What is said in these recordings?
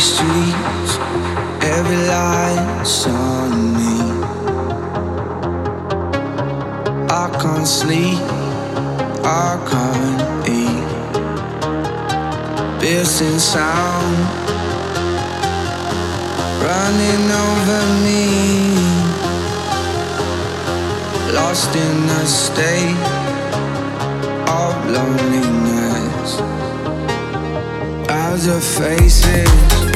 streets, every light's on me. I can't sleep, I can't eat. Piercing sound running over me. Lost in a state of loneliness. As a faces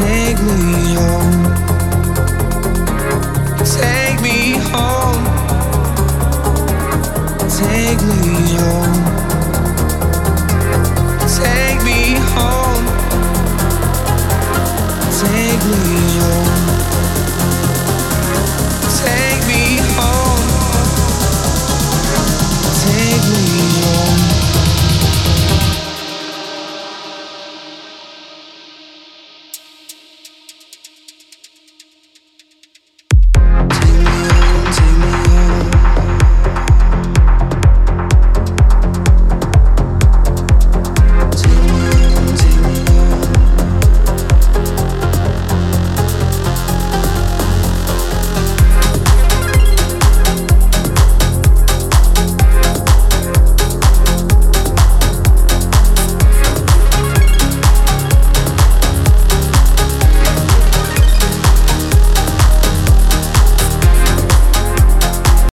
Take me home. Take me home. Take me home. Take me home. Take me home. Take me home. Take me home.